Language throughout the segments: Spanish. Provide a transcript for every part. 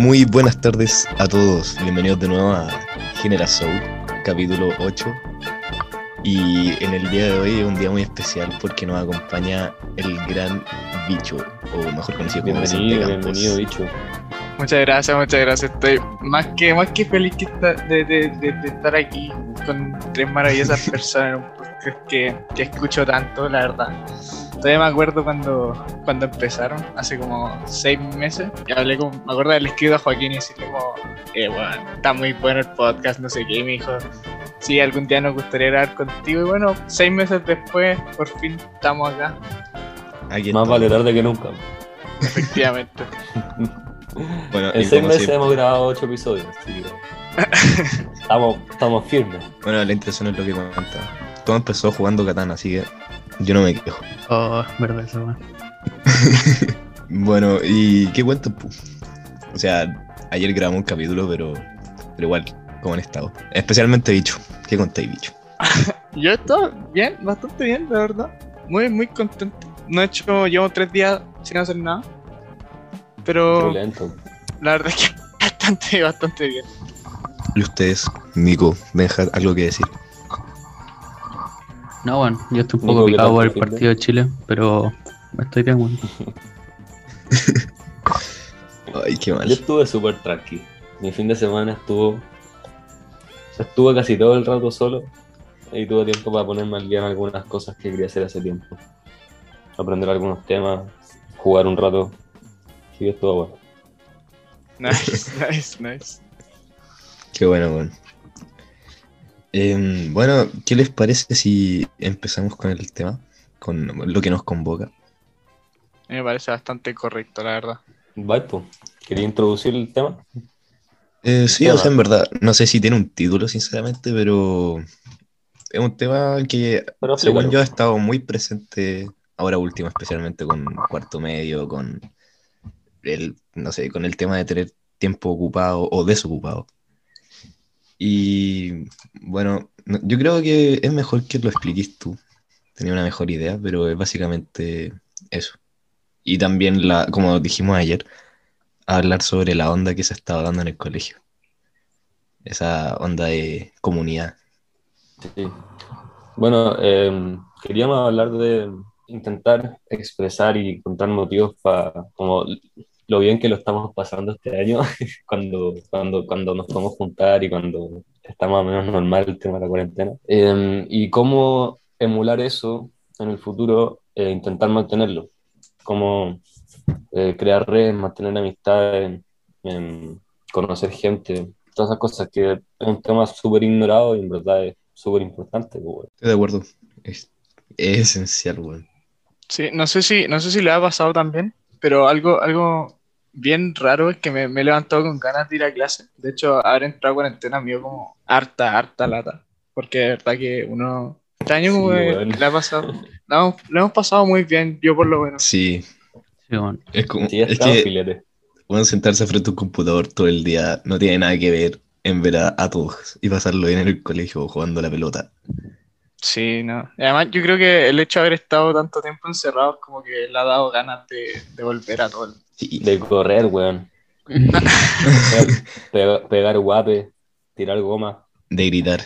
Muy buenas tardes a todos. Bienvenidos de nuevo a Genera Soul, capítulo 8. Y en el día de hoy es un día muy especial porque nos acompaña el gran bicho, o mejor conocido como Vicente Campos. bienvenido, bicho. Muchas gracias, muchas gracias. Estoy más que, más que feliz que esta- de, de- de- de estar aquí con tres maravillosas personas en un podcast que, que escucho tanto, la verdad. Todavía me acuerdo cuando, cuando empezaron, hace como seis meses, y hablé con, me acuerdo haberle escrito a Joaquín y decirle como, eh, bueno, está muy bueno el podcast, no sé qué, y me dijo, sí, algún día nos gustaría grabar contigo, y bueno, seis meses después, por fin estamos acá, Aquí Más vale tarde que nunca. efectivamente. Bueno, En seis como meses siempre- hemos grabado ocho episodios, así que estamos, estamos firmes. bueno, la intención es lo que comentaba. Todo empezó jugando Katana, así que yo no me quejo. Oh, verdad eso. Bueno, ¿y qué cuentas? pu? O sea, ayer grabamos un capítulo, pero, pero igual, ¿cómo han estado? Especialmente bicho. ¿Qué contáis, bicho? Yo estoy bien, bastante bien, la verdad. Muy, muy contento. No he hecho, llevo tres días sin hacer nada. Pero Violento. la verdad es que bastante, bastante bien. ¿Y ustedes, Nico, Benja, algo que decir? No, bueno, yo estoy un poco ¿qué picado por el partido de Chile, pero estoy bien, bueno. Ay, qué mal. Yo estuve súper tranqui. Mi fin de semana estuvo. o sea, estuve casi todo el rato solo. Y tuve tiempo para ponerme al día en algunas cosas que quería hacer hace tiempo. Aprender algunos temas, jugar un rato. Así que estuvo bueno. Nice, nice, nice. Qué bueno, bueno. Em, bueno, ¿qué les parece si empezamos con el tema? Con lo que nos convoca. A mí me parece bastante correcto, la verdad. Bye, po. ¿Quería introducir el tema? Eh, sí, tema. o sea, en verdad, no sé si tiene un título, sinceramente, pero es un tema que, Pero según yo, ha estado muy presente ahora último, especialmente con cuarto medio, con el, no sé, con el tema de tener tiempo ocupado o desocupado. Y bueno, no- yo creo que es mejor que lo expliques tú. Tenía una mejor idea, pero es básicamente eso. Y también, la, como dijimos ayer, hablar sobre la onda que se estaba dando en el colegio. Esa onda de comunidad. Sí. Bueno, eh, queríamos hablar de intentar expresar y contar motivos para como lo bien que lo estamos pasando este año, cuando, cuando, cuando nos podemos juntar y cuando está más o menos normal el tema de la cuarentena. Eh, y cómo emular eso en el futuro e intentar mantenerlo. Cómo eh, crear redes, mantener amistades, em, conocer gente, todas esas cosas que es un tema súper ignorado y en verdad es súper importante. pues, güey. De acuerdo. Es, es esencial, weón. Sí, no sé si, no sé si le ha pasado también, pero algo, algo bien raro es que me, me he levantado con ganas de ir a clase. De hecho, haber entrado a cuarentena me dio como harta, harta lata. Porque de verdad que uno. Este año como Sí, weón. le ha pasado. Lo hemos, lo hemos pasado muy bien, yo por lo menos. Sí, Sí, bueno. es como. Sí, es que filete. bueno, sentarse frente a un computador todo el día no tiene nada que ver en ver a, a todos y pasarlo bien en el colegio jugando la pelota. Sí, no. Y además, yo creo que el hecho de haber estado tanto tiempo encerrados, como que le ha dado ganas de, de volver a todo. el- Sí, De correr, weón. Pegar, pegar guape, tirar goma, de gritar.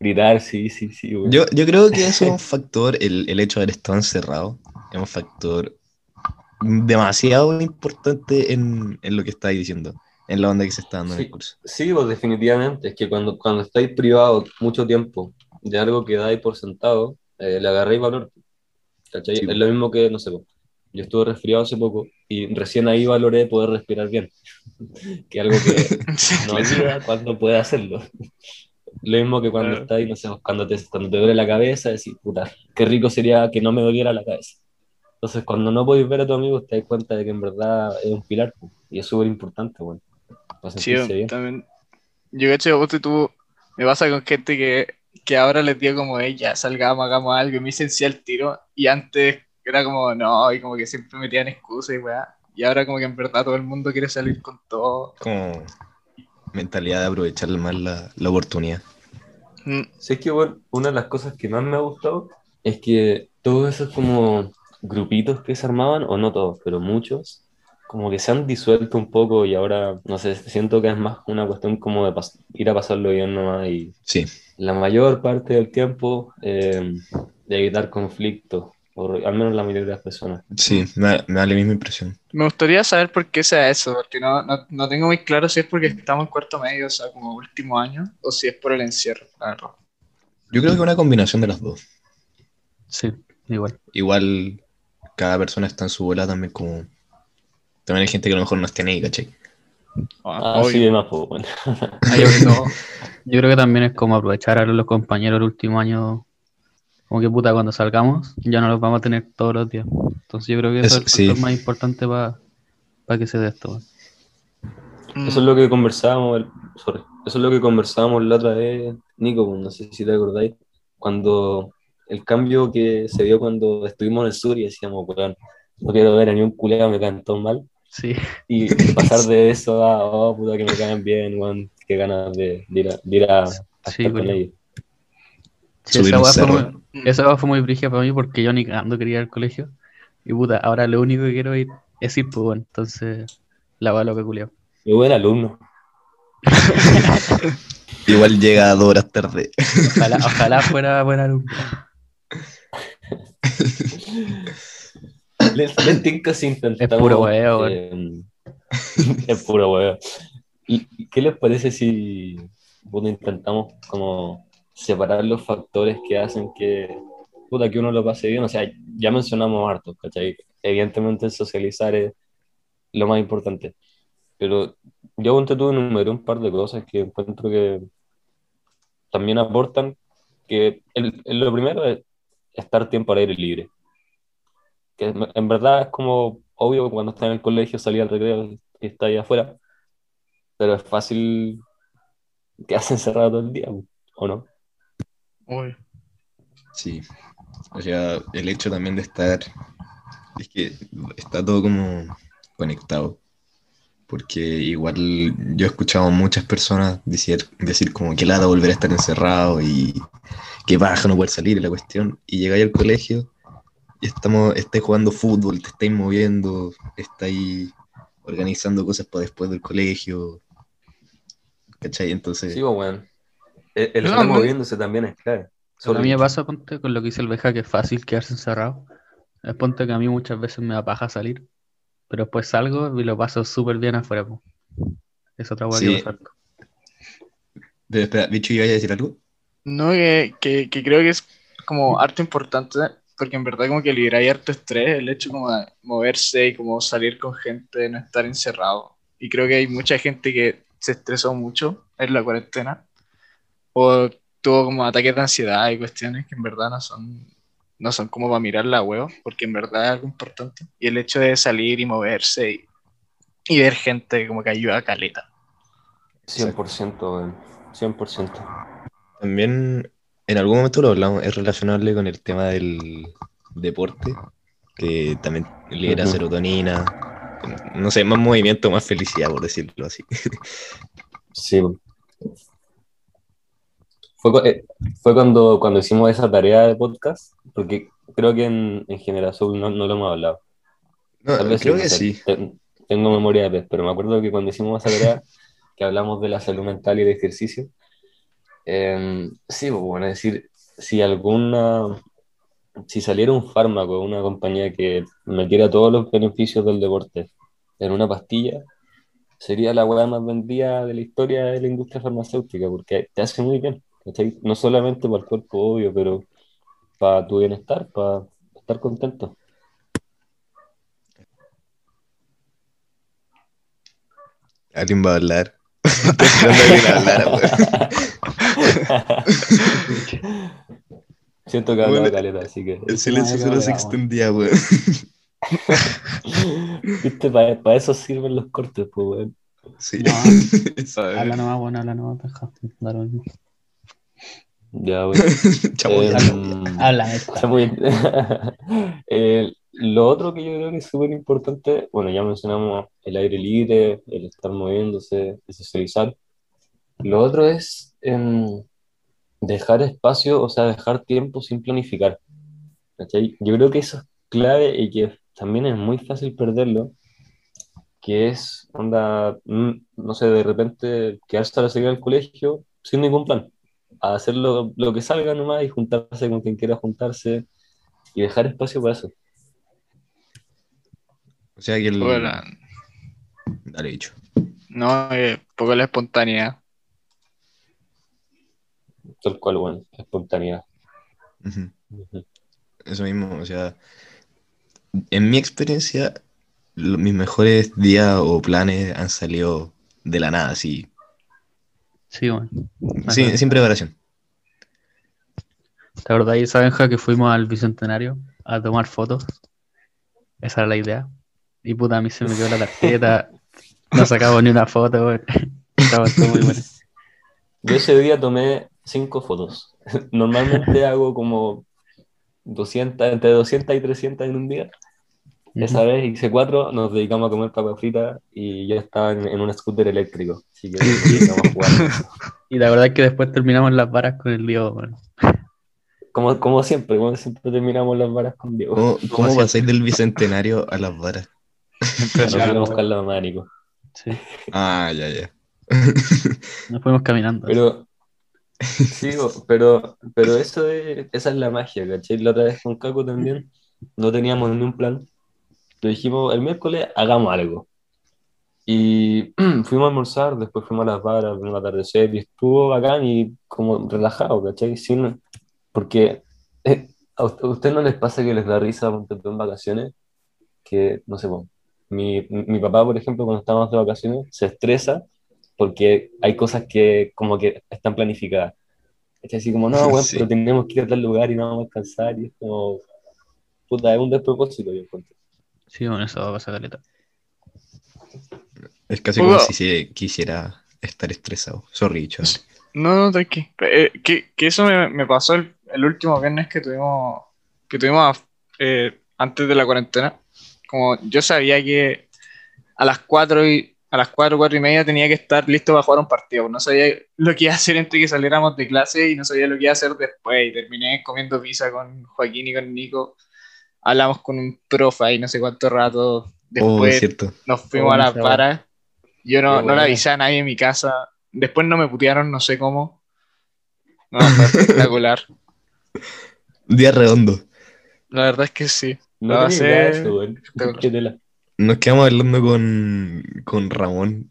gritar, sí, sí, sí, weón. Yo, yo creo que eso es un factor, el, el hecho de haber estado encerrado, es un factor demasiado importante en, en lo que estáis diciendo, en la onda que se está dando en el Sí. curso. Sí, pues definitivamente. Es que cuando, cuando estáis privados mucho tiempo de algo que dais por sentado, eh, le agarréis valor. ¿Cachai? Sí. Es lo mismo que, no sé, yo estuve resfriado hace poco y recién ahí valoré poder respirar bien. que algo que no olvida cuando puede hacerlo. Lo mismo que cuando Claro. estás, no sé, cuando te, cuando te duele la cabeza, decís, puta, qué rico sería que no me doliera la cabeza. Entonces, cuando no podéis ver a tu amigo, te das cuenta de que en verdad es un pilar po, y es súper importante, bueno, para Sí, bien. también. Yo cacho, vos tú, me pasa con gente que, que ahora les digo como, ella, salgamos, hagamos algo, y me dicen sí al tiro, y antes era como, no, y como que siempre metían excusas y weá, y ahora como que en verdad todo el mundo quiere salir con todo. Como, mentalidad de aprovechar más la, la oportunidad. Mm, Sí, es que bueno, una de las cosas que más me ha gustado es que todos esos como grupitos que se armaban, o no todos, pero muchos, como que se han disuelto un poco y ahora, no sé, siento que es más una cuestión como de ir a pasarlo bien nomás y Sí, la mayor parte del tiempo eh, de evitar conflictos, o al menos la mayoría de las personas. sí, me, da- me da la misma impresión. Me gustaría saber por qué sea eso, porque no, no, no tengo muy claro si es porque estamos en cuarto medio, o sea, como último año, o si es por el encierro, la verdad. Yo creo que una combinación de las dos. Sí, igual. Igual cada persona está en su bola también como... También hay gente que a lo mejor no está ni ahí, ¿cachai? Ah, sí, demás, pues, bueno. Ah, yo creo- no. Yo creo que también es como aprovechar a los compañeros el último año. Como que puta, cuando salgamos, ya no los vamos a tener todos los días. Entonces yo creo que eso Eso, es el factor sí. más importante para que se dé esto. Eso es lo que conversábamos, el- sorry, eso es lo que conversábamos la otra vez, Nico, no sé si te acordáis, cuando el cambio que se vio cuando estuvimos en el sur y decíamos, no quiero ver a ni un culeado, me caen todos mal, Sí, y pasar de eso a, oh, puta, que me caen bien, weón, qué ganas de, de ir a, de ir a- a Sí, estar con weón. ellos. Sí, Subir esa weá fue muy, fue brígida para mí porque yo ni cagando quería ir al colegio. Y puta, ahora lo único que quiero ir es ir, pues bueno. Entonces, la weá lo que culeo. Muy buen alumno. Igual llega dos horas tarde. Ojalá, ojalá fuera buen alumno. Les, les tinca si intentamos. Es puro huevo, eh, es puro huevo. ¿Y qué les parece si puta, intentamos como separar los factores que hacen que, puta, que uno lo pase bien? O sea, ya mencionamos hartos, ¿cachai? Evidentemente socializar es lo más importante. Pero yo ponte tú enumeré un par de cosas que encuentro que también aportan, que el, el- lo primero es estar tiempo al aire libre que en- verdad es como obvio que cuando estás en el colegio salir al recreo y está ahí afuera, pero es fácil que encerrado todo el día, ¿o no? uy, Sí. O sea, el hecho también de estar... Es que está todo como conectado. Porque igual yo he escuchado a muchas personas decir, decir como que lata volver a estar encerrado y que baja no poder salir y la cuestión. Y llegáis al colegio estamos, estáis jugando fútbol, te estáis moviendo, estáis organizando cosas para después del colegio. ¿Cachai? Entonces, Sí, pues bueno. El, el No, estar no. moviéndose también es clave. a mí me pasa, ponte, con lo que dice el Beja, que es fácil quedarse encerrado. Es ponte que a mí muchas veces me da paja salir, pero después salgo y lo paso súper bien afuera. po. Es otra hueá Sí. que me pero espera, Bicho, ¿iba a decir algo? No, que, que, que creo que es como harto importante, porque en verdad como que liberáis harto estrés, el hecho como de moverse y como salir con gente, no estar encerrado. Y creo que hay mucha gente que se estresó mucho en la cuarentena, o tuvo como ataques de ansiedad y cuestiones que en verdad no son, no son como para mirar la huevo, porque en verdad es algo importante. Y el hecho de salir y moverse y, y ver gente como que ayuda a caleta. 100%, weón. 100%. También en algún momento lo hablamos, es relacionable con el tema del deporte, que también libera Ujú. serotonina, no sé, más movimiento, más felicidad, por decirlo así. Sí. Fue, eh, fue cuando, cuando hicimos esa tarea de podcast, porque creo que en, en Generación no, no lo hemos hablado. No, Tal vez creo no que sí. te- Tengo memoria de pez, pero me acuerdo que cuando hicimos esa tarea, que hablamos de la salud mental y de ejercicio, eh, sí, pues, bueno, es decir, si alguna, si saliera un fármaco, una compañía que metiera todos los beneficios del deporte en una pastilla, sería la hueá más vendida de la historia de la industria farmacéutica, porque te hace muy bien. No solamente para el cuerpo, obvio, pero para tu bienestar, para estar contento. Alguien va a hablar. Estoy esperando a alguien hablar. Siento que hablo Bueno, caleta, así que. El silencio solo se extendía, weón. Viste, para eso sirven los cortes, pues, weón. Sí. No. Habla nomás, bueno, habla nomás, mismo. Ya, weón. Eh. Habla, esta. Está muy bien. Eh, lo otro que yo creo que es súper importante, bueno, ya mencionamos el aire libre, el estar moviéndose, el socializar, Lo otro es em, dejar espacio, o sea, dejar tiempo sin planificar. ¿cachai? Yo creo que eso es clave y que también es muy fácil perderlo, que es, onda, mm, no sé, de repente quedarse a la salida del colegio sin ningún plan, a hacer lo, lo que salga nomás y juntarse con quien quiera juntarse y dejar espacio para eso. O sea que el. Bueno, Dale, dicho. no, eh, poco la espontaneidad. Tal cual, bueno, espontaneidad. Eso mismo, o sea, en mi experiencia, lo- mis mejores días o planes han salido de la nada, así, Sí, bueno. sin, sin preparación. ¿Te acordáis esa Benja que fuimos al Bicentenario a tomar fotos? Esa era la idea. Y puta, a mí se me quedó la tarjeta. No sacamos ni una foto, weón. Estaba todo muy bueno. Yo ese día tomé cinco fotos. Normalmente hago como 200, entre 200 y 300 en un día. Esa vez hice cuatro, nos dedicamos a comer papas fritas y yo estaba en, en un scooter eléctrico. Así que íbamos a jugar. Y la verdad es que después terminamos las varas con el weón. Como, como siempre, como siempre terminamos las varas con Diego. ¿Cómo, cómo pasáis del bicentenario a las varas? Nos fuimos a buscar la mamá de Nico. Sí. Ah, ya, ya. Nos fuimos caminando. Pero, sí, pero, pero eso es, esa es la magia, ¿cachai? La otra vez con Caco también no teníamos ni un plan. Pero dijimos, el miércoles hagamos algo. Y fuimos a almorzar, después fuimos a las varas, vimos el atardecer y estuvo bacán y como relajado, ¿cachai? Sin, porque eh, a usted, no les pasa que les da risa en vacaciones, que no sé, po, mi, mi papá, por ejemplo, cuando estábamos de vacaciones, se estresa porque hay cosas que como que están planificadas. Es así como, no, bueno, Sí. pero tenemos que ir a tal lugar y no vamos a alcanzar y es como, puta, es un despropósito, yo encuentro. Sí, bueno, eso va a pasar caleta. Es casi como si se quisiera estar estresado. Sorry, chaval. No, no, tranqui. Eh, que, que eso me, me pasó el, el último viernes que tuvimos, que tuvimos eh, antes de la cuarentena. Como yo sabía que a las 4 y a las 4, 4 y media tenía que estar listo para jugar un partido. No sabía lo que iba a hacer entre que saliéramos de clase y no sabía lo que iba a hacer después. Y terminé comiendo pizza con Joaquín y con Nico. Hablamos con un profe ahí no sé cuánto rato. Después nos fuimos Oh, a las esa varas. Yo no, no le avisé a nadie en mi casa. Después no me putearon, no sé cómo. No, fue espectacular. Día redondo. La verdad es que sí. No Lo tenía idea de Nos quedamos hablando con, con Ramón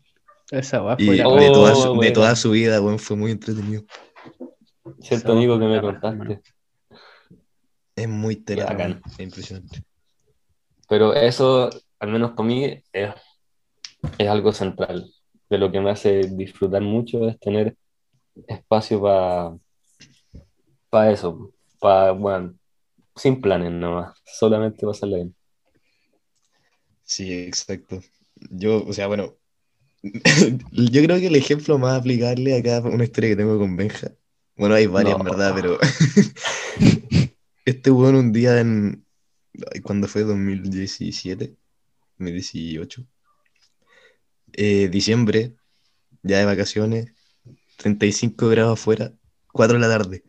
Esa va y fue de, la- Oh, toda su, de bueno. toda su vida, weón, fue muy entretenido. Cierto amigo que me contaste. Es muy weón. Es impresionante. Pero eso, al menos para mí, es, es algo central. De lo que me hace disfrutar mucho es tener espacio para eso. Para, bueno, sin planes nomás. Solamente pasarla bien. Sí, exacto. Yo, o sea, bueno, yo creo que el ejemplo más aplicable acá es una historia que tengo con Benja. Bueno, hay varias, No. en verdad, pero este weón un día en, ¿cuándo fue? 2017, 2018, eh, diciembre, ya de vacaciones, 35 grados afuera, 4 de la tarde.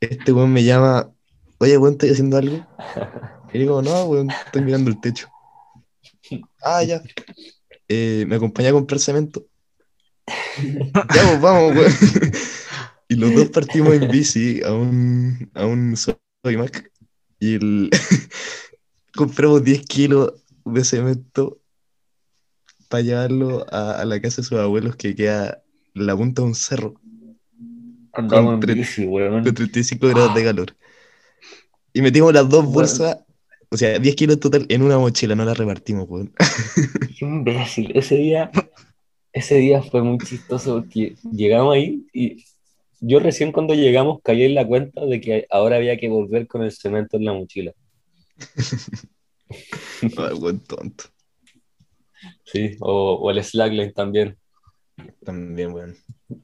Este weón me llama, oye, weón, ¿estoy haciendo algo? Y digo, no, weón, estoy mirando el techo. Ah, ya. Eh, ¿me acompaña a comprar cemento? ya, pues vamos, weón. Y los dos partimos en bici a un, a un Mac y el... compramos 10 kilos de cemento para llevarlo a, a la casa de sus abuelos que queda en la punta de un cerro Andamos en tre- bici, weón. con 35 grados de calor. Y metimos las dos Bueno. O sea, 10 kilos total en una mochila, no la repartimos, weón. Qué imbécil. Ese día, ese día fue muy chistoso porque llegamos ahí y yo recién cuando llegamos caí en la cuenta de que ahora había que volver con el cemento en la mochila. Ay, weón, tonto. Sí, o, o el slackline también. También, weón.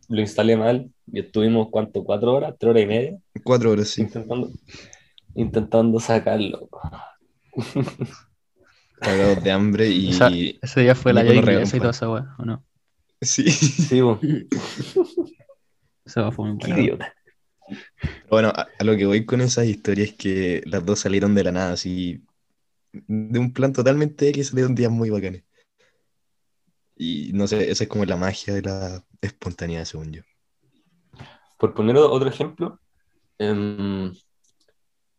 Lo instalé mal y estuvimos, ¿cuánto? ¿Cuatro horas? ¿Tres horas y media? Cuatro horas, sí. Intentando, intentando sacarlo. Cagados de hambre y... Ese día fue la regaló inglesa y un toda esa weá, ¿o no? Sí. Sí. Eso fue bueno. idiota. Bueno, a, a lo que voy con esas historias es que las dos salieron de la nada, así, de un plan totalmente que salieron días muy bacanes. Y no sé, esa es como la magia de la espontaneidad, según yo. Por poner otro ejemplo, em,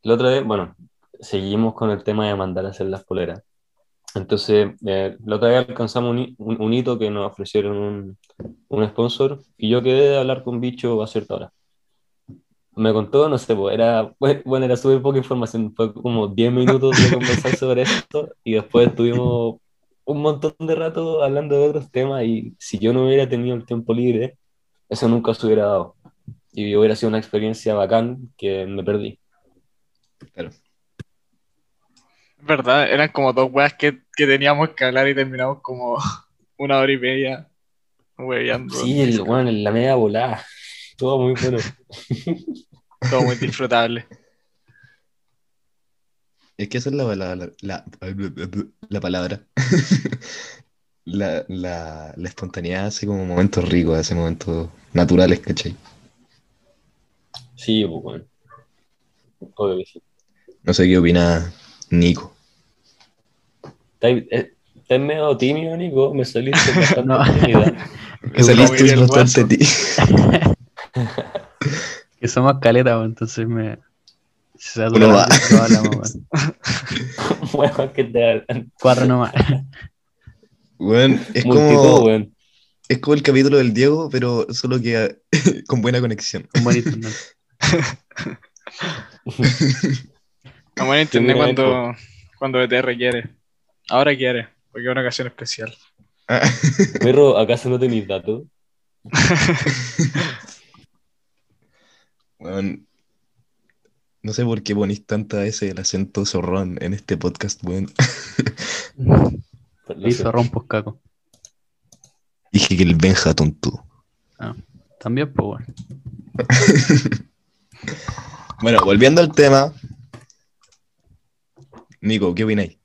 la otra vez, bueno, seguimos con el tema de mandar a hacer las poleras. Entonces, eh, la otra vez alcanzamos un, un- un hito que nos ofrecieron un, un sponsor y yo quedé de hablar con Bicho a cierta hora. Me contó, no sé, pues, era, bueno, era súper poca información, fue como 10 minutos de conversar sobre esto y después estuvimos un montón de rato hablando de otros temas y si yo no hubiera tenido el tiempo libre, eso nunca se hubiera dado. Y hubiera sido una experiencia bacán que me perdí. Claro. Es verdad, eran como dos weas que, que teníamos que hablar y terminamos como una hora y media hueveando. Sí, el, bueno, la media volada. Todo muy bueno. Todo muy disfrutable. Es que esa es la palabra, la, la palabra. La, la, la espontaneidad hace como momentos ricos, hace momentos naturales, ¿cachai? Sí, pues bueno. Obvio que sí. No sé qué opina Nico. ¿Estás eh, medio tímido, Nico? Me saliste bastante No. Me saliste bastante ti. Que somos caleta, weón, entonces me. Se Uno va. Bueno, que te Cuatro nomás. Bueno, es multitud, como, weón. es como el capítulo del Diego, pero solo que con buena conexión. Un buen internet. Vamos a entender Termina cuando, cuando BTR quiere. Ahora quiere, porque es una ocasión especial. Perro, ¿acaso no tenéis datos? Bueno, no sé por qué ponís tanta veces el acento zorrón en este podcast, weón. Pues Hizo sé. rompos caco. Dije que el Benja tonto. También, pues, weón. Bueno, volviendo al tema. Nico, ¿qué opináis?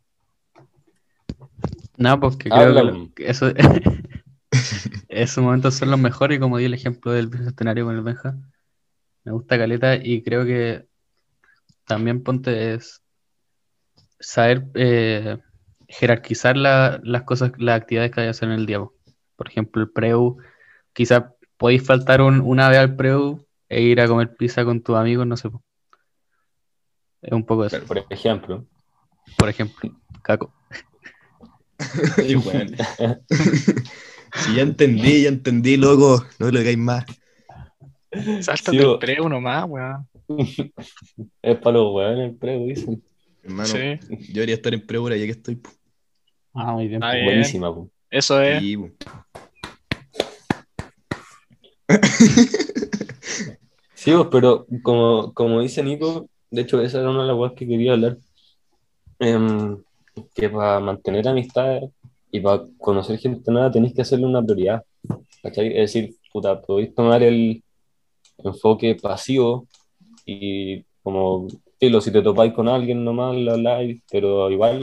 Nada, porque creo que eso, esos momentos son los mejores, y como di el ejemplo del bicentenario con el Benja, me gusta Caleta y creo que también ponte es saber eh, jerarquizar la- las cosas, las actividades que hay que hacer en el día. po. Por ejemplo, el preu, quizás podéis faltar un- una vez al preu e ir a comer pizza con tus amigos, no sé. Es un poco eso, Por ejemplo. por ejemplo, Caco. Y bueno, si ya entendí, ya entendí, loco. No le caes más. Salta Sí, del bo. pre uno más, weón. es para los weones el prego, dicen. Hermano, Sí, yo debería estar en pre-hora ya que estoy. Ah, muy bien. Ah, bien. Buenísima, po. eso es. Sí. Sí, pues, pero como, como dice Nico, de hecho, esa era una de las cosas que quería hablar. Em, que para mantener amistades y para conocer gente nueva tenéis que hacerle una prioridad. ¿cachai? Es decir, puta, podéis tomar el enfoque pasivo y como, filo, si te topáis con alguien nomás, lo habláis, pero igual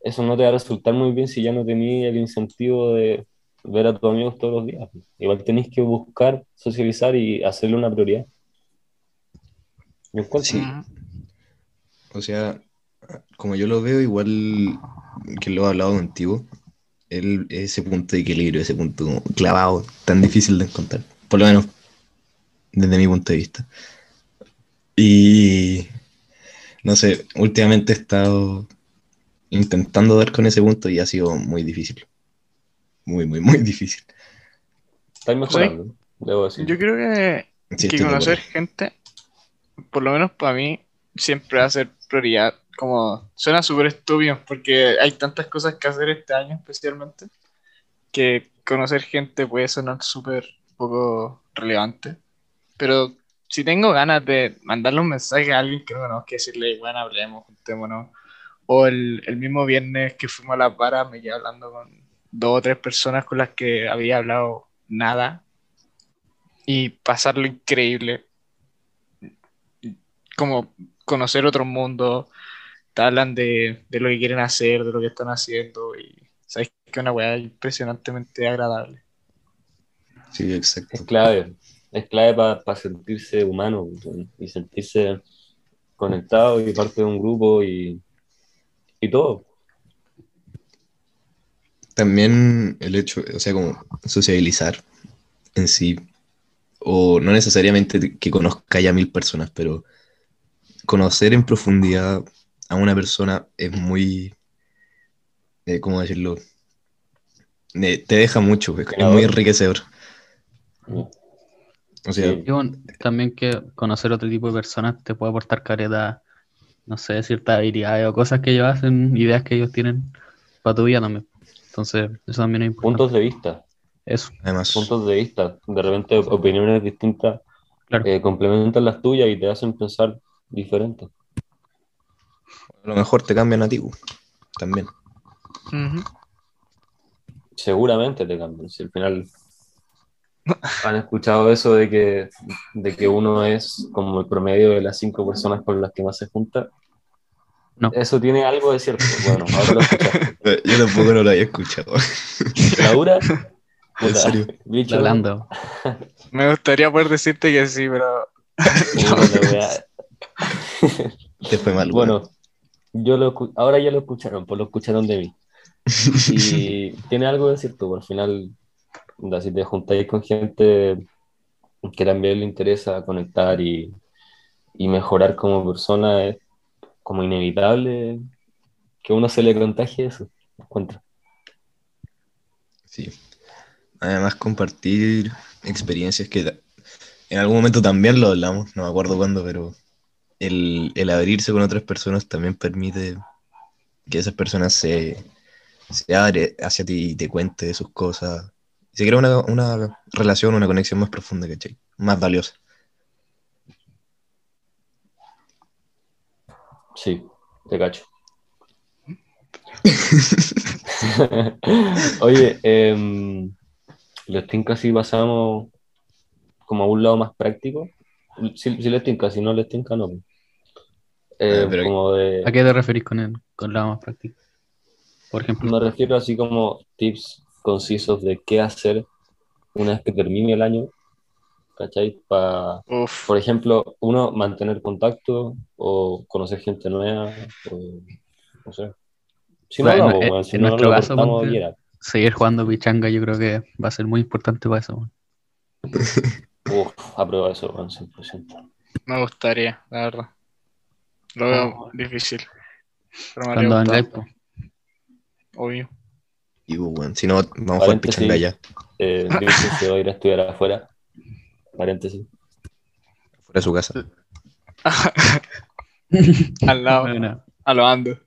eso no te va a resultar muy bien si ya no tenéis el incentivo de ver a tus amigos todos los días. Igual tenéis que buscar, socializar y hacerle una prioridad. Yo encuentro. Sí. O sea, como yo lo veo, igual que lo he hablado contigo, el, ese punto de equilibrio, ese punto clavado, tan difícil de encontrar. Por lo menos desde mi punto de vista. Y no sé, últimamente he estado intentando dar con ese punto y ha sido muy difícil. Muy, muy, muy difícil. Estáis mejorando, debo decir. Yo creo que, Sí, que conocer gente, por lo menos para mí, siempre va a ser prioridad. Como suena súper estúpido, porque hay tantas cosas que hacer este año, especialmente, que conocer gente puede sonar súper poco relevante. Pero si tengo ganas de mandarle un mensaje a alguien que no conozca, decirle, bueno, hablemos, juntémonos. O el, el mismo viernes que fuimos a la para, me quedé hablando con dos o tres personas con las que había hablado nada y pasarlo increíble. Como conocer otro mundo, te hablan de, de lo que quieren hacer, de lo que están haciendo y sabes que es una weá impresionantemente agradable. Sí, Es exacto. clave, es clave para sentirse humano y sentirse conectado y parte de un grupo y, y todo. También el hecho, o sea, como sociabilizar en sí, o no necesariamente que conozca ya mil personas, pero conocer en profundidad a una persona es muy, eh, ¿cómo decirlo? Eh, te deja mucho, es, es muy enriquecedor. O sea, Sí. Y bueno, también que conocer otro tipo de personas te puede aportar careta, no sé, ciertas habilidades o cosas que ellos hacen, ideas que ellos tienen para tu vida también. Entonces, eso también es importante. Puntos de vista, Eso, además, puntos de vista, de repente opiniones distintas claro. eh, complementan las tuyas y te hacen pensar diferente. A lo mejor te cambian a ti, bu, también. Seguramente te cambian. Si al final han escuchado eso de que, de que uno es como el promedio de las cinco personas con las que más se junta. No. Eso tiene algo de cierto. Bueno, ahora lo escuchaste. Yo tampoco no lo había escuchado. Laura, En serio. bicho, La Lando. Me gustaría poder decirte que sí, pero wea. Te fue mal, Bueno, yo lo, ahora ya lo escucharon, pues lo escucharon de mí. Y tiene algo de cierto, por al final, si te juntáis con gente que también le interesa conectar y, y mejorar como persona, es como inevitable que uno se le contagie eso, encuentro. Sí. Además, compartir experiencias que en algún momento también lo hablamos, no me acuerdo cuándo, pero el, el abrirse con otras personas también permite que esas personas se, se abre hacia ti y te cuente de sus cosas. Y se crea una, una relación, una conexión más profunda, ¿cachai? Más valiosa. Sí, te cacho. Oye, eh, tinca si pasamos como a un lado más práctico. Si, si les tinca, si no les tinca, no. Eh, pero- como de, ¿A qué te referís con, el, con la más práctica? Por ejemplo, me refiero así como tips concisos de qué hacer una vez que termine el año, ¿cachai? Pa- Uf, por ejemplo, uno, mantener contacto o conocer gente nueva, o no sé. Si no, Bueno, no, en- si en no, nuestro lo caso, ponte- seguir jugando pichanga yo creo que va a ser muy importante para eso. Uf, apruebo eso, weón, 100%. me gustaría, la verdad. Lo veo difícil. Pero me Cuando vengáis, obvio. Y pues, bueno, si no, vamos a jugar pichanga ya, Eh, Vincent se va a ir a estudiar afuera. Paréntesis. fuera de su casa. Al lado, Bueno, a lo ando.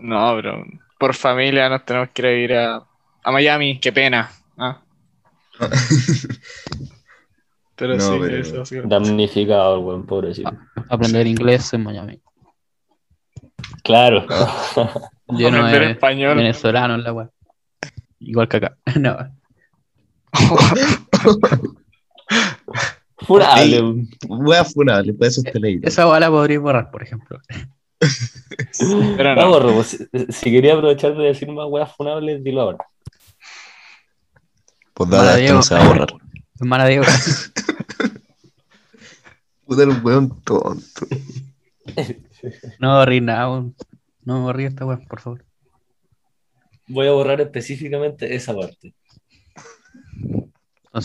No, pero por familia nos tenemos que ir a, a Miami, qué pena. ¿ah? Pero No, sí, pero- eso sí. Damnificado, el weón, pobrecito. aprender inglés en Miami. Claro. Lleno Aprender de español. venezolanos la weá. Igual que acá. No. Weón. Wea funable, puede leído. Esa bala podría borrar, por ejemplo. Pero No, no. borro, si, si quería aprovechar de decir más weas funables, dilo ahora. Pues dale, esto no se va a borrar. Hermana Diego. Puta, el weón tonto. No borrí nada, weón. No borrí esta weá, por favor. Voy a borrar específicamente esa parte.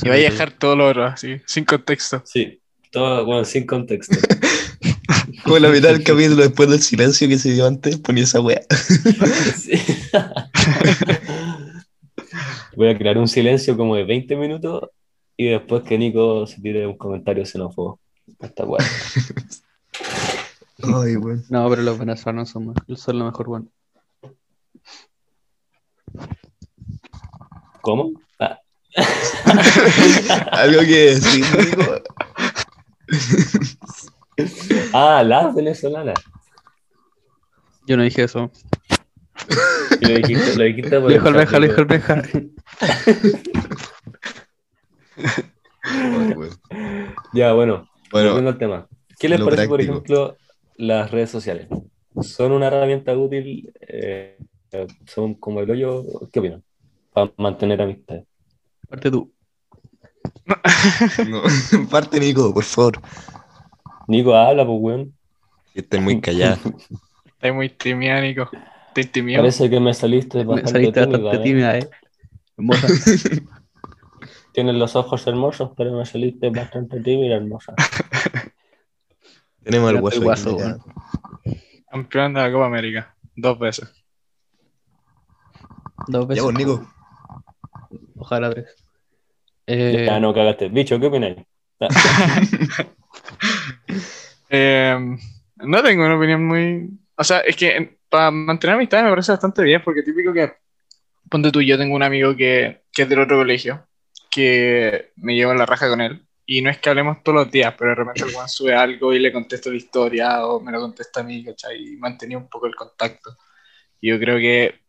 Y vaya a dejar todo lo otro así, sin contexto. Sí, todo, bueno, sin contexto. Como la mitad del capítulo después del silencio que se dio antes, ponía esa wea. Sí. Voy a crear un silencio como de 20 minutos y después que Nico se tire un comentario xenófobo. Está bueno. Ay, weón. No, pero los venezolanos son, más- son lo mejor, weón. ¿Cómo? Ah, Algo que decir, digo. Ah, las venezolanas. Yo no dije eso. Lo dijiste, lo dijiste Lo por dijo el chat, Benja, lo Ya, bueno, Bueno, volviendo al tema. ¿Qué les parece, por ejemplo, las redes sociales? ¿Son una herramienta útil? Eh, ¿Son como el hoyo? ¿Qué opinan? Para mantener amistades. Parte tú. No, parte Nico, por favor. Nico, habla, pues, weón. Estás muy callada. Estás muy tímida, Nico. Te tímido. Parece que me saliste Me bastante saliste tímida, bastante ¿eh? tímida, eh. Tienes los ojos hermosos, pero me saliste bastante tímida, hermosa. Tenemos el guaso, ya. weón. Campeón de la Copa América. Dos veces. Dos veces. Ya, pues, Nico. Ojalá tres. Eh, Ya no cagaste. Bicho, ¿qué opináis? Eh, no tengo una opinión muy. O sea, es que para mantener amistad me parece bastante bien, porque típico que. Ponte tú, yo tengo un amigo que, que es del otro colegio, que me llevo la raja con él. Y no es que hablemos todos los días, pero de repente el weón sube algo y le contesto la historia o me lo contesta a mí, ¿cachai? Y mantenía un poco el contacto. Y yo creo que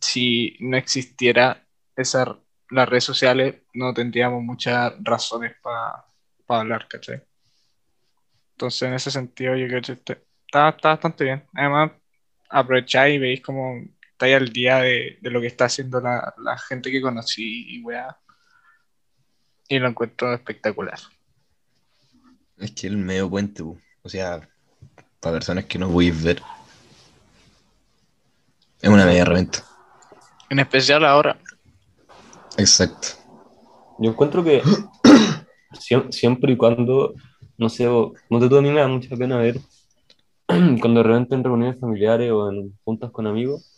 si no existiera esa, las redes sociales, no tendríamos muchas razones para hablar, ¿cachai? Entonces, en ese sentido, yo creo que este- está, está bastante bien. Además, aprovecháis y veis como estáis al día de, de lo que está haciendo la, la gente que conocí y weá. Y lo encuentro espectacular. Es que el medio puente, pu. o sea, para personas que no podéis ver. Es una media herramienta. En especial ahora. Exacto. Yo encuentro que siem- siempre y cuando, no sé, no te tú a mí me da mucha pena ver cuando de repente en reuniones familiares o en juntas con amigos,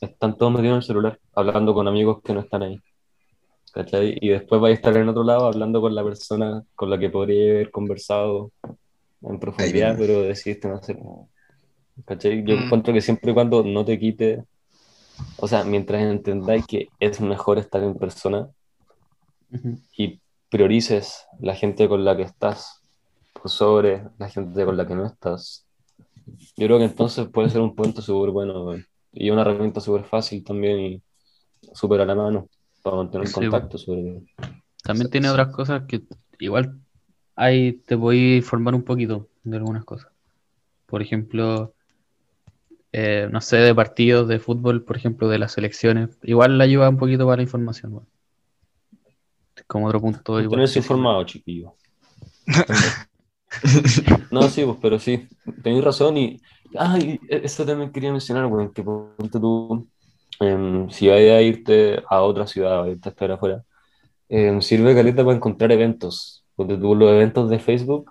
están todos metidos en el celular, hablando con amigos que no están ahí. ¿Cachai? Y después vais a estar en otro lado hablando con la persona con la que podría haber conversado en profundidad, pero decidiste no hacerlo. ¿Cachai? Yo Mm. encuentro que siempre y cuando no te quite, o sea, mientras entendáis que es mejor estar en persona, ujú. y priorices la gente con la que estás por sobre la gente con la que no estás, yo creo que entonces puede ser un puente súper bueno y una herramienta súper fácil también y súper a la mano para mantener Sí, contacto sobre También tiene otras cosas que igual ahí te voy a informar un poquito de algunas cosas. Por ejemplo, eh, no sé, de partidos de fútbol, por ejemplo, de las selecciones. Igual la ayuda un poquito para la información. bueno. Como otro punto igual. Sí. informado, chiquillo. No, sí, pues, pero sí, tenéis razón y... Ah, y eso también quería mencionar, weón, que tú, em, si vayas a irte a otra ciudad, o irte a estar afuera, em, sirve caleta para encontrar eventos. Ponte tú los eventos de Facebook,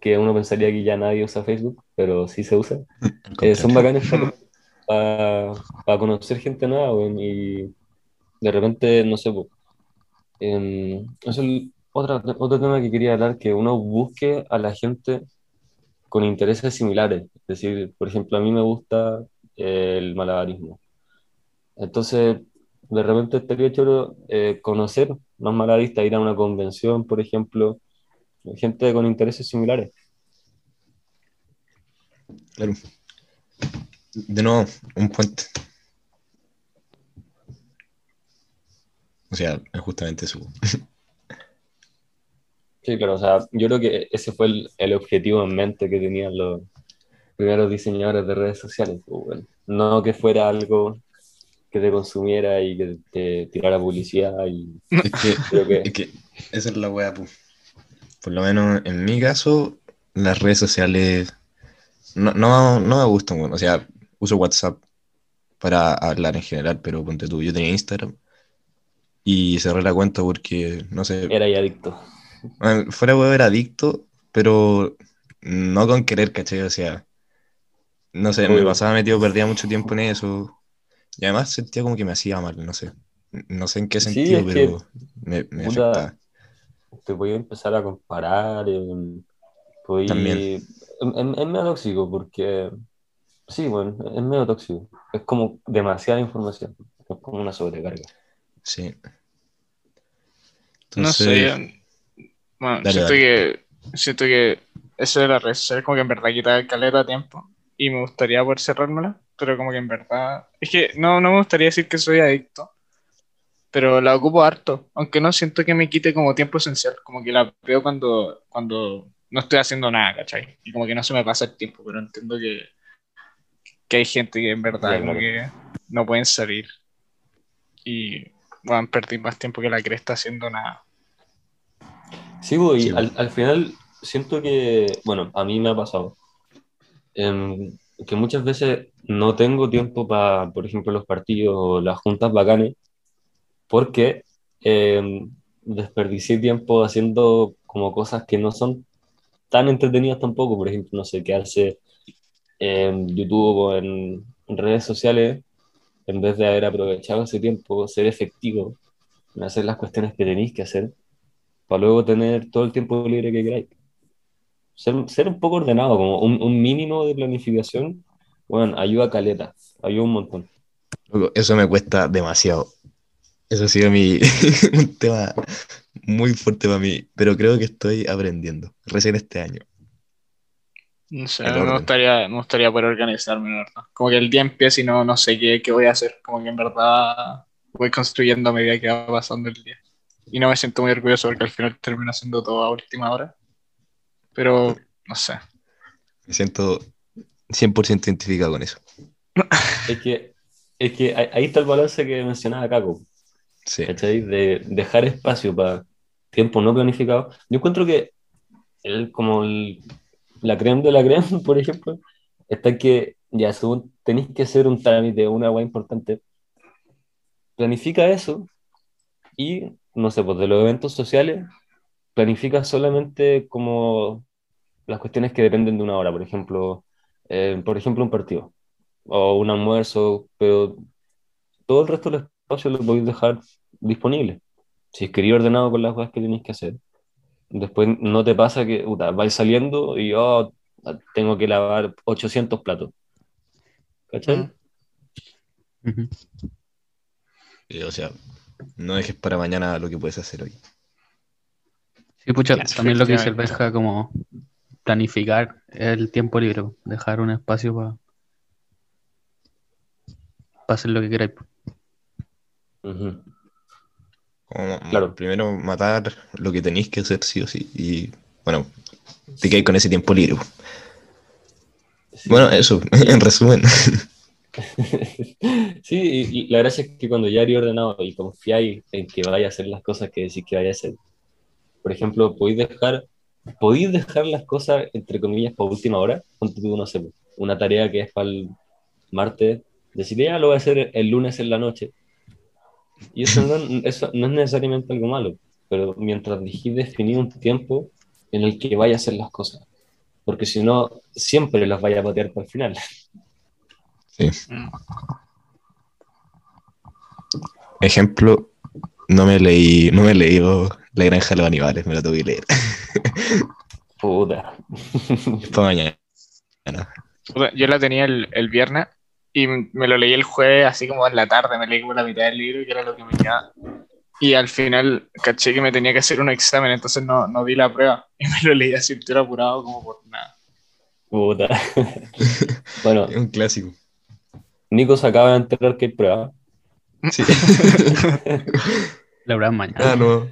que uno pensaría que ya nadie usa Facebook, pero sí se usa. Eh, son bacanes para, para conocer gente nueva, y de repente, no sé, em, eso es el- otra, otro tema que quería hablar, que uno busque a la gente con intereses similares. Es decir, por ejemplo, a mí me gusta eh, el malabarismo. Entonces, de repente estaría chulo eh, conocer más malabaristas, ir a una convención, por ejemplo, gente con intereses similares. Claro. De nuevo, un puente. O sea, es justamente eso. Sí, claro, o sea, yo creo que ese fue el, el objetivo en mente que tenían los primeros diseñadores de redes sociales, pues, bueno. No que fuera algo que te consumiera y que te tirara publicidad y Es que, creo que es que esa es la wea, pu. Por lo menos en mi caso, las redes sociales no, no, no me gustan, weón. O sea, uso WhatsApp para hablar en general, pero ponte tú, yo tenía Instagram y cerré la cuenta porque, no sé, era ya adicto. Ah, Fuera web era adicto, pero no con querer, ¿cachai? O sea, no sé, me Obvio. pasaba metido, perdía mucho tiempo en eso. Y además sentía como que me hacía mal, no sé. No sé en qué Sí, sentido, pero me, me puta, afectaba. Te voy a empezar a comparar. voy- También. Es, medio tóxico porque, sí, bueno, es medio tóxico. Es como demasiada información. Es como una sobrecarga. Sí. No sé. yo- Bueno, Dale, siento dale. que siento que eso de las redes sociales como que en verdad quita caleta de tiempo y me gustaría poder cerrármela, pero como que en verdad es que no, no me gustaría decir que soy adicto, pero la ocupo harto, aunque no siento que me quite como tiempo esencial, como que la veo cuando cuando no estoy haciendo nada, ¿cachai? Y como que no se me pasa el tiempo, pero entiendo que que hay gente que en verdad claro. que no pueden salir y bueno, perdí más tiempo que la cresta haciendo nada. Sí, pues, y Sí, al, al final siento que, bueno, a mí me ha pasado, em, que muchas veces no tengo tiempo para, por ejemplo, los partidos o las juntas bacanes, porque em, desperdicié tiempo haciendo como cosas que no son tan entretenidas tampoco, por ejemplo, no sé, quedarse en YouTube o en redes sociales, en vez de haber aprovechado ese tiempo, ser efectivo en hacer las cuestiones que tenéis que hacer para luego tener todo el tiempo libre que queráis. Ser, ser un poco ordenado, como un, un mínimo de planificación, bueno, ayuda a caleta, ayuda un montón. Eso me cuesta demasiado. Eso ha sido mi, un tema muy fuerte para mí, pero creo que estoy aprendiendo recién este año. No sé, me gustaría, me gustaría poder organizarme, la verdad. Como que el día empieza y no, no sé qué, qué voy a hacer. Como que en verdad voy construyendo a medida que va pasando el día. Y no me siento muy orgulloso porque al final termino haciendo todo a última hora. Pero, no sé. Me siento 100% identificado con eso. Es que, es que ahí está el balance que mencionaba Caco. Sí. ¿cachai? De dejar espacio para tiempo no planificado. Yo encuentro que el, como el- la creme de la creme, por ejemplo, está que ya según tenéis que hacer un trámite, una agua importante, planifica eso y, no sé, pues de los eventos sociales, planifica solamente como las cuestiones que dependen de una hora, por ejemplo, eh, por ejemplo, un partido o un almuerzo, pero todo el resto del espacio lo podéis dejar disponible. Si es que ordenado con las cosas que tenéis que hacer. Después no te pasa que puta, vais saliendo y yo tengo que lavar 800 platos. ¿Cachai? Mm. Eh, O sea, no dejes para mañana lo que puedes hacer hoy. Sí, pucha, Yes, también lo que dice el. Benja, como planificar el tiempo libre, dejar un espacio para hacer lo que queráis. Como, Claro. Primero matar lo que tenéis que hacer sí o sí. Y bueno, te quedáis con ese tiempo libre. Sí. Bueno, eso, en resumen. Sí, y, y la gracia es que cuando ya eres ordenado y confiáis en que vaya a hacer las cosas que decís que vaya a hacer, por ejemplo, podéis dejar, podéis dejar las cosas, entre comillas, para última hora, ponte tú, no sé, una tarea que es para el martes, decir, ya lo voy a hacer el lunes en la noche. Y eso no, eso no es necesariamente algo malo, pero mientras dejéis definido un tiempo en el que vaya a hacer las cosas, porque si no, siempre las vaya a patear para el final. Sí. Mm. Ejemplo, no me leí, no me leí oh, La Granja de los Animales, me lo tuve que leer. Puta. Para mañana. Puta, Yo la tenía el, el viernes y me lo leí el jueves, así como en la tarde, me leí como la mitad del libro, que era lo que me quedaba. Y al final caché que me tenía que hacer un examen, entonces no, no di la prueba. Y me lo leí así, entero apurado, como por nada. Puta. Bueno, Es un clásico. Nico se acaba de enterar que hay prueba. Sí. La verdad, mañana. ah, no.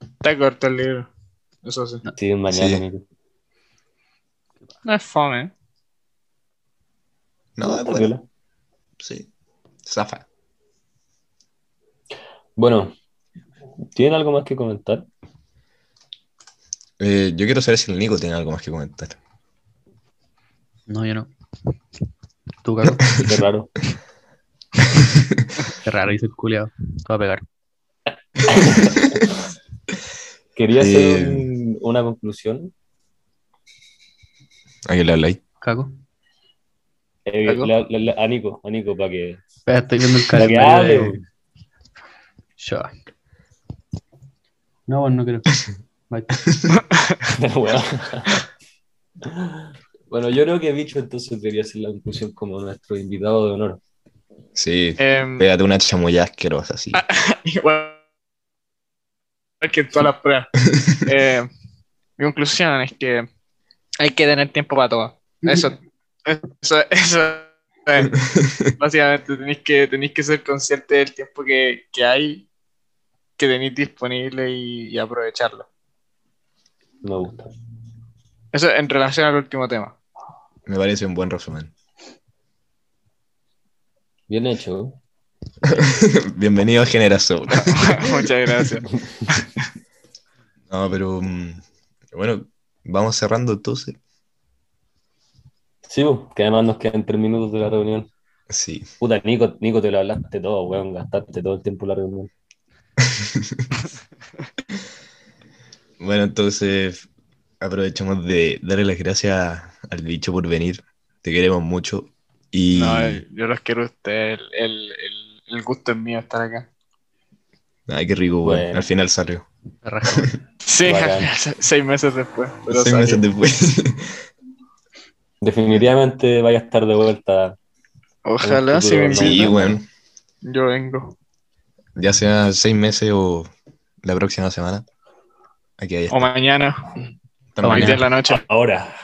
Está corto el libro. Eso sí. Sí, mañana, Sí. Nico. No es fome. ¿eh? No, Está bueno, sí. Zafa. Bueno, ¿tienen algo más que comentar? Eh, yo quiero saber si el Nico tiene algo más que comentar. No, yo no. Tú, Caco. Qué raro. Qué raro, dice el culiado. Te va a pegar. Quería Eh, hacer un- una conclusión. ¿A quién le habláis? Caco. Eh, la- la- la- a Nico, a Nico, para que, Espera, estoy viendo el calendario. hable. de- Yo. No, bueno, no creo. Bye. Bueno. Bueno, yo creo que Bicho entonces debería ser la conclusión como nuestro invitado de honor. Sí. Em, Pégate una chamulla asquerosa, sí. igual que en todas las pruebas. Eh, mi conclusión es que hay que tener tiempo para todo. Eso, eso, eso es. Básicamente tenéis que, tenéis que ser conscientes del tiempo que, que hay, que tenéis disponible y, y aprovecharlo. Me gusta. Eso en relación al último tema. Me parece un buen resumen. Bien hecho. Bienvenido a Generación. Muchas gracias. No, pero mm, bueno, vamos cerrando entonces. Sí, pues, que además nos quedan tres minutos de la reunión. Sí. Puta, Nico, Nico, te lo hablaste todo, weón, gastaste todo el tiempo en la reunión. Bueno, entonces aprovechamos de darle las gracias al bicho por venir. Te queremos mucho. Y No, yo los quiero a ustedes. El, el, el, gusto es mío estar acá. ay, qué rico. Bueno. Al final salió. Sí, seis meses después. Pero Seis salió. meses después. Definitivamente vaya a estar de vuelta. Ojalá si me Sí, weón. Yo vengo. Ya sea seis meses o la próxima semana. Aquí hay. O mañana. Día mañana. en la noche. Ahora.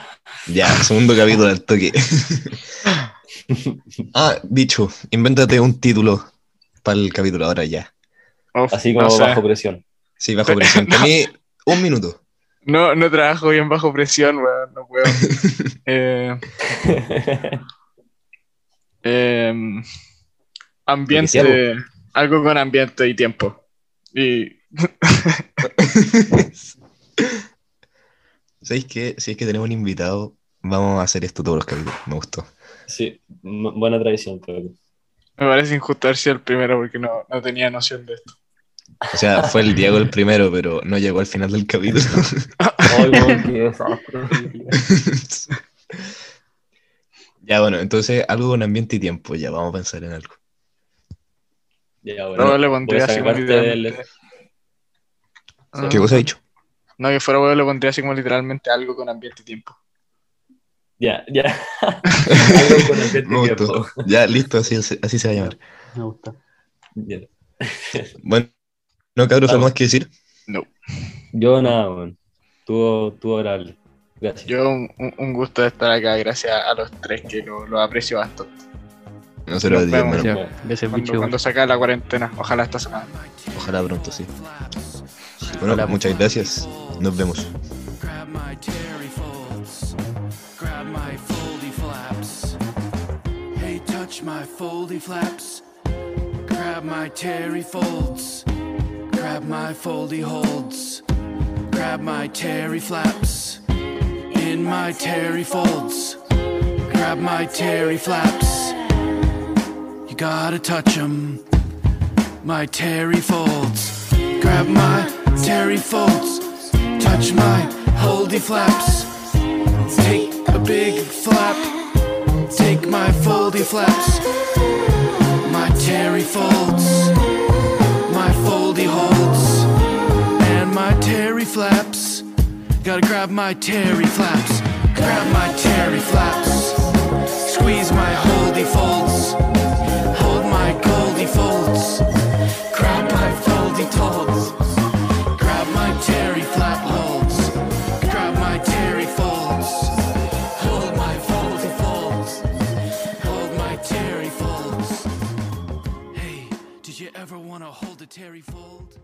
Ya, segundo capítulo al toque. ah, bicho, invéntate un título para el capítulo ahora ya. Uf, Así no como sé. bajo presión. Sí, bajo presión. Tení un minuto. No, no trabajo bien bajo presión, weón. No puedo. Eh, em, ambiente. Algo con ambiente y tiempo. Y ¿Sabéis qué? Si es que tenemos un invitado, vamos a hacer esto todos los capítulos. Me gustó. Sí, buena tradición, creo que. Me parece injusto haber sido el primero porque no, no tenía noción de esto. O sea, fue el Diego el primero, pero no llegó al final del capítulo. Ay, weón, qué desastre. ya, bueno, entonces algo con ambiente y tiempo. Ya, vamos a pensar en algo. Ya, bueno, No le voy pondría a así como del- literalmente. ¿Qué cosa ha dicho? No, que fuera weón, le pondría así como literalmente algo con ambiente y tiempo. Ya, ya. Me gustó. Ya, listo, así, así se va a llamar. Me gusta. Ya. Bueno, no, cabros, ¿algo más que decir? No. Yo nada, weón. Tuvo, tuvo agradable. Gracias. Yo un, un- gusto de estar acá, gracias a los tres que lo, lo aprecio bastante. No se lo Nos digo, vemos. hermano. Bueno. Gracias, Cuando, cuando se acabe la cuarentena, ojalá esta semana. Ojalá pronto, sí. Bueno, Hola. muchas gracias. Nos vemos. Hey, my foldy flaps. Grab my terry folds, grab my foldy holds. Grab my terry flaps, in my terry folds. Grab my terry flaps. You gotta touch 'em, my terry folds. Grab my terry folds, touch my holdy flaps. Take a big flap, take my foldy flaps. My terry folds, my foldy holds, and my terry flaps. Gotta grab my terry flaps, grab my terry flaps. Squeeze my holdy folds, hold my goldy folds. Grab my foldy folds, grab my terry flap wanna hold a terry fold?